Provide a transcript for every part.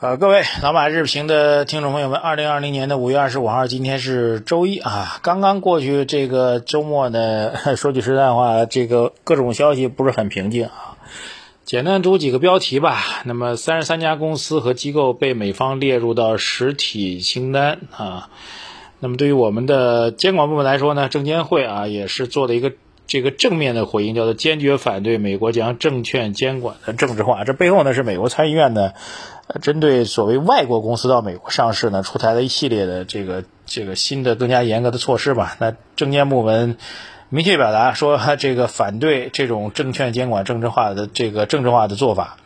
呃，各位老马日评的听众朋友们，二零二零年的五月二十五号，今天是周一啊，刚刚过去这个周末呢，说句实在话，这个各种消息不是很平静啊。简单读几个标题吧。那么，三十三家公司和机构被美方列入到实体清单啊。那么，对于我们的监管部门来说呢，证监会啊也是做了一个这个正面的回应，叫做坚决反对美国将证券监管的政治化。这背后呢是美国参议院呢。针对所谓外国公司到美国上市呢，出台了一系列的这个这个新的更加严格的措施吧。那证监部门明确表达说，这个反对这种证券监管政治化的这个政治化的做法，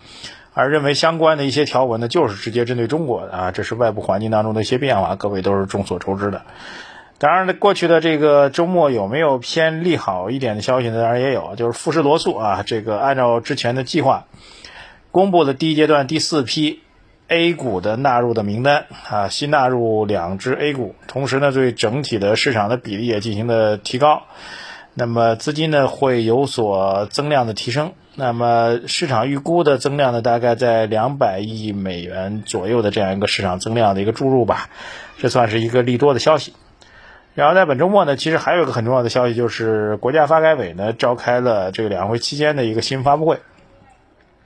而认为相关的一些条文呢，就是直接针对中国的啊。这是外部环境当中的一些变化，各位都是众所周知的。当然，过去的这个周末有没有偏利好一点的消息呢？当然也有，就是富士罗素啊，这个按照之前的计划，公布了第一阶段第四批。A 股的纳入的名单啊，新纳入两只 A 股，同时呢，对整体的市场的比例也进行了提高。那么资金呢会有所增量的提升。那么市场预估的增量呢，大概在两百亿美元左右的这样一个市场增量的一个注入吧，这算是一个利多的消息。然后在本周末呢，其实还有一个很重要的消息，就是国家发改委呢召开了这个两会期间的一个新闻发布会。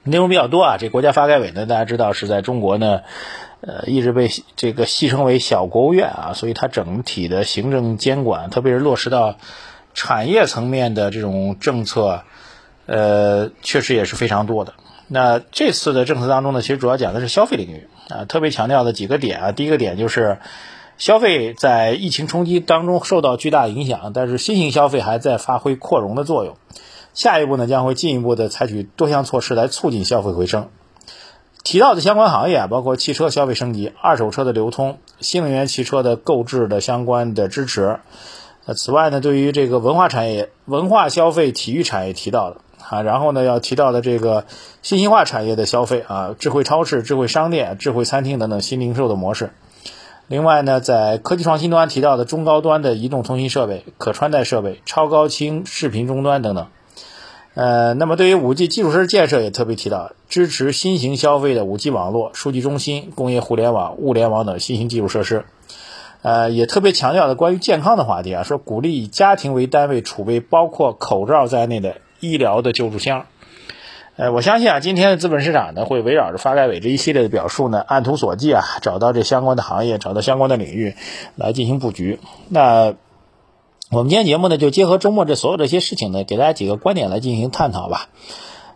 内容比较多啊，这国家发改委呢，大家知道是在中国呢，呃，一直被这个戏称为小国务院啊，所以它整体的行政监管，特别是落实到产业层面的这种政策，呃，确实也是非常多的。那这次的政策当中呢，其实主要讲的是消费领域啊，特别强调的几个点啊，第一个点就是消费在疫情冲击当中受到巨大影响，但是新型消费还在发挥扩容的作用。下一步呢，将会进一步的采取多项措施来促进消费回升。提到的相关行业啊，包括汽车消费升级、二手车的流通、新能源汽车的购置的相关的支持。呃，此外呢，对于这个文化产业、文化消费、体育产业提到的啊，然后呢，要提到的这个信息化产业的消费啊，智慧超市、智慧商店、智慧餐厅等等新零售的模式。另外呢，在科技创新端提到的中高端的移动通信设备、可穿戴设备、超高清视频终端等等。呃，那么对于五 G 基础设施建设也特别提到，支持新型消费的五 G 网络、数据中心、工业互联网、物联网等新型基础设施。呃，也特别强调的关于健康的话题啊，说鼓励以家庭为单位储备包括口罩在内的医疗的救助箱。呃，我相信啊，今天的资本市场呢，会围绕着发改委这一系列的表述呢，按图索骥啊，找到这相关的行业，找到相关的领域来进行布局。那。我们今天节目呢，就结合周末这所有这些事情呢，给大家几个观点来进行探讨吧。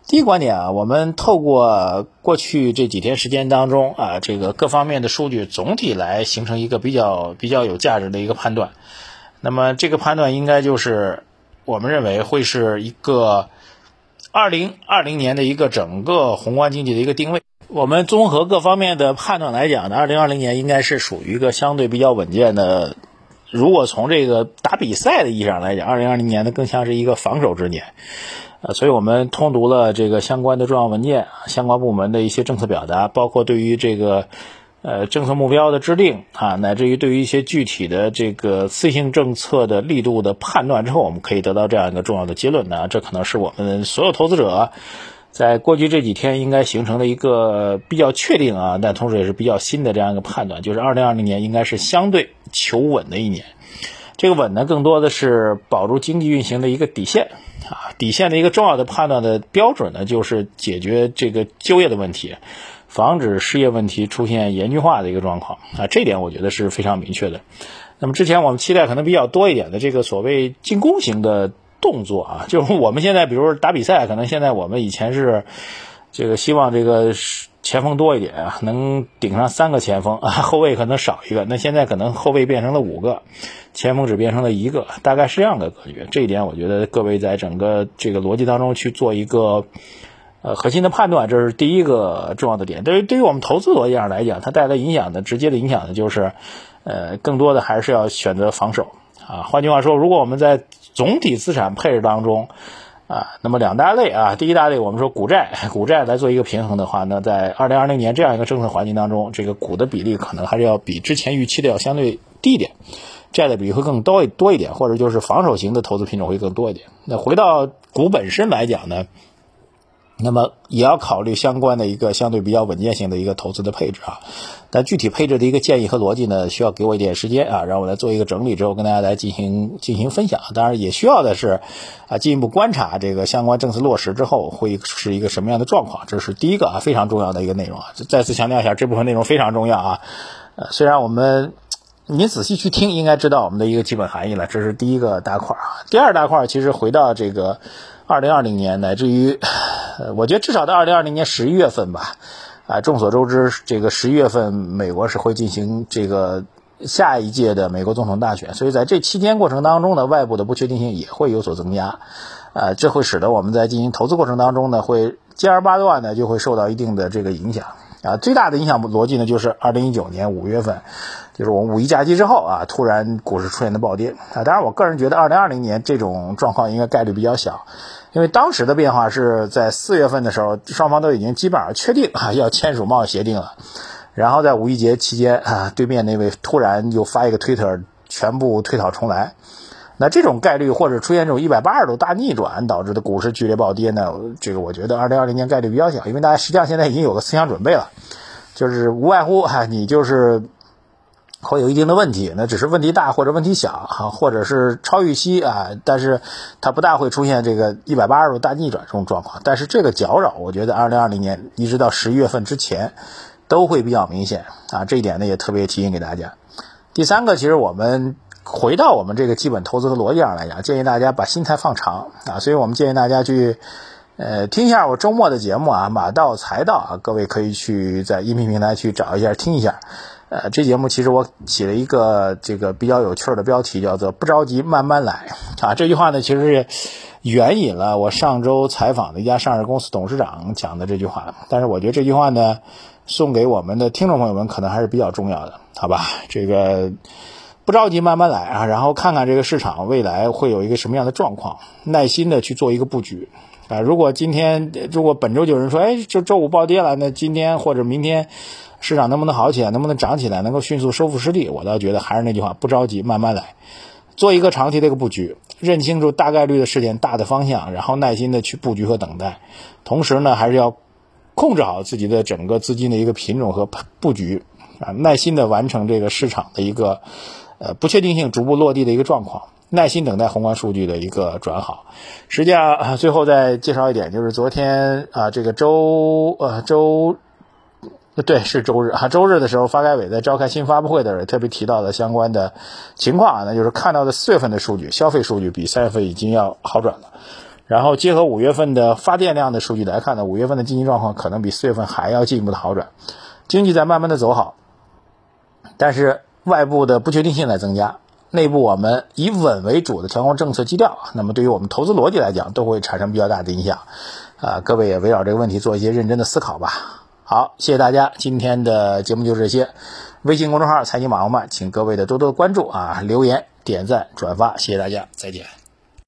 第一个观点啊，我们透过过去这几天时间当中啊，这个各方面的数据总体来形成一个比较比较有价值的一个判断。那么这个判断应该就是我们认为会是一个二零二零年的一个整个宏观经济的一个定位。我们综合各方面的判断来讲呢，二零二零年应该是属于一个相对比较稳健的。如果从这个打比赛的意义上来讲，二零二零年呢更像是一个防守之年，呃，所以我们通读了这个相关的重要文件，相关部门的一些政策表达，包括对于这个呃政策目标的制定啊，乃至于对于一些具体的这个次性政策的力度的判断之后，我们可以得到这样一个重要的结论呢，这可能是我们所有投资者在过去这几天应该形成了一个比较确定啊，但同时也是比较新的这样一个判断，就是二零二零年应该是相对。求稳的一年，这个稳呢，更多的是保住经济运行的一个底线啊。底线的一个重要的判断的标准呢，就是解决这个就业的问题，防止失业问题出现严峻化的一个状况啊。这点我觉得是非常明确的。那么之前我们期待可能比较多一点的这个所谓进攻型的动作啊，就是我们现在比如打比赛，可能现在我们以前是这个希望这个是。前锋多一点啊，能顶上三个前锋啊，后卫可能少一个。那现在可能后卫变成了五个，前锋只变成了一个，大概是这样的格局。这一点我觉得各位在整个这个逻辑当中去做一个呃核心的判断，这是第一个重要的点。对于对于我们投资逻辑上来讲，它带来影响的直接的影响呢，就是呃更多的还是要选择防守啊。换句话说，如果我们在总体资产配置当中，啊，那么两大类啊，第一大类我们说股债，股债来做一个平衡的话，那在二零二零年这样一个政策环境当中，这个股的比例可能还是要比之前预期的要相对低一点，债的比例会更多多一点，或者就是防守型的投资品种会更多一点。那回到股本身来讲呢，那么也要考虑相关的一个相对比较稳健性的一个投资的配置啊。但具体配置的一个建议和逻辑呢，需要给我一点时间啊，让我来做一个整理之后跟大家来进行进行分享。当然也需要的是啊，进一步观察这个相关政策落实之后会是一个什么样的状况，这是第一个啊非常重要的一个内容啊。再次强调一下，这部分内容非常重要啊。呃，虽然我们你仔细去听，应该知道我们的一个基本含义了。这是第一个大块啊。第二大块其实回到这个二零二零年，乃至于呃，我觉得至少到二零二零年十一月份吧。啊，众所周知，这个十一月份美国是会进行这个下一届的美国总统大选，所以在这期间过程当中呢，外部的不确定性也会有所增加，啊，这会使得我们在进行投资过程当中呢，会接二八段呢就会受到一定的这个影响，啊，最大的影响逻辑呢就是二零一九年五月份，就是我们五一假期之后啊，突然股市出现的暴跌，啊，当然我个人觉得二零二零年这种状况应该概率比较小。因为当时的变化是在四月份的时候，双方都已经基本上确定啊要签署贸易协定了，然后在五一节期间啊，对面那位突然又发一个推特，全部推倒重来，那这种概率或者出现这种一百八十度大逆转导致的股市剧烈暴跌呢，这个我觉得二零二零年概率比较小，因为大家实际上现在已经有个思想准备了，就是无外乎哈，你就是。会有一定的问题，那只是问题大或者问题小啊，或者是超预期啊，但是它不大会出现这个一百八十度大逆转这种状况。但是这个搅扰，我觉得二零二零年一直到十一月份之前都会比较明显啊，这一点呢也特别提醒给大家。第三个，其实我们回到我们这个基本投资的逻辑上来讲，建议大家把心态放长啊，所以我们建议大家去呃听一下我周末的节目啊，马到财到啊，各位可以去在音频平台去找一下听一下。呃，这节目其实我起了一个这个比较有趣的标题，叫做“不着急，慢慢来”啊。这句话呢，其实是援引了我上周采访的一家上市公司董事长讲的这句话。但是我觉得这句话呢，送给我们的听众朋友们可能还是比较重要的，好吧？这个不着急，慢慢来啊，然后看看这个市场未来会有一个什么样的状况，耐心的去做一个布局啊。如果今天，如果本周就有人说，哎，这周五暴跌了，那今天或者明天。市场能不能好起来，能不能涨起来，能够迅速收复失地？我倒觉得还是那句话，不着急，慢慢来，做一个长期的一个布局，认清楚大概率的事件、大的方向，然后耐心的去布局和等待。同时呢，还是要控制好自己的整个资金的一个品种和布局啊，耐心的完成这个市场的一个呃不确定性逐步落地的一个状况，耐心等待宏观数据的一个转好。实际上，最后再介绍一点，就是昨天啊，这个周呃周。对，是周日啊。周日的时候，发改委在召开新发布会的时候，特别提到的相关的情况啊，那就是看到的四月份的数据，消费数据比三月份已经要好转了。然后结合五月份的发电量的数据来看呢，五月份的经济状况可能比四月份还要进一步的好转，经济在慢慢的走好。但是外部的不确定性在增加，内部我们以稳为主的调控政策基调，那么对于我们投资逻辑来讲，都会产生比较大的影响。啊，各位也围绕这个问题做一些认真的思考吧。好，谢谢大家，今天的节目就这些。微信公众号财经马红漫，请各位的多多关注啊，留言、点赞、转发，谢谢大家，再见。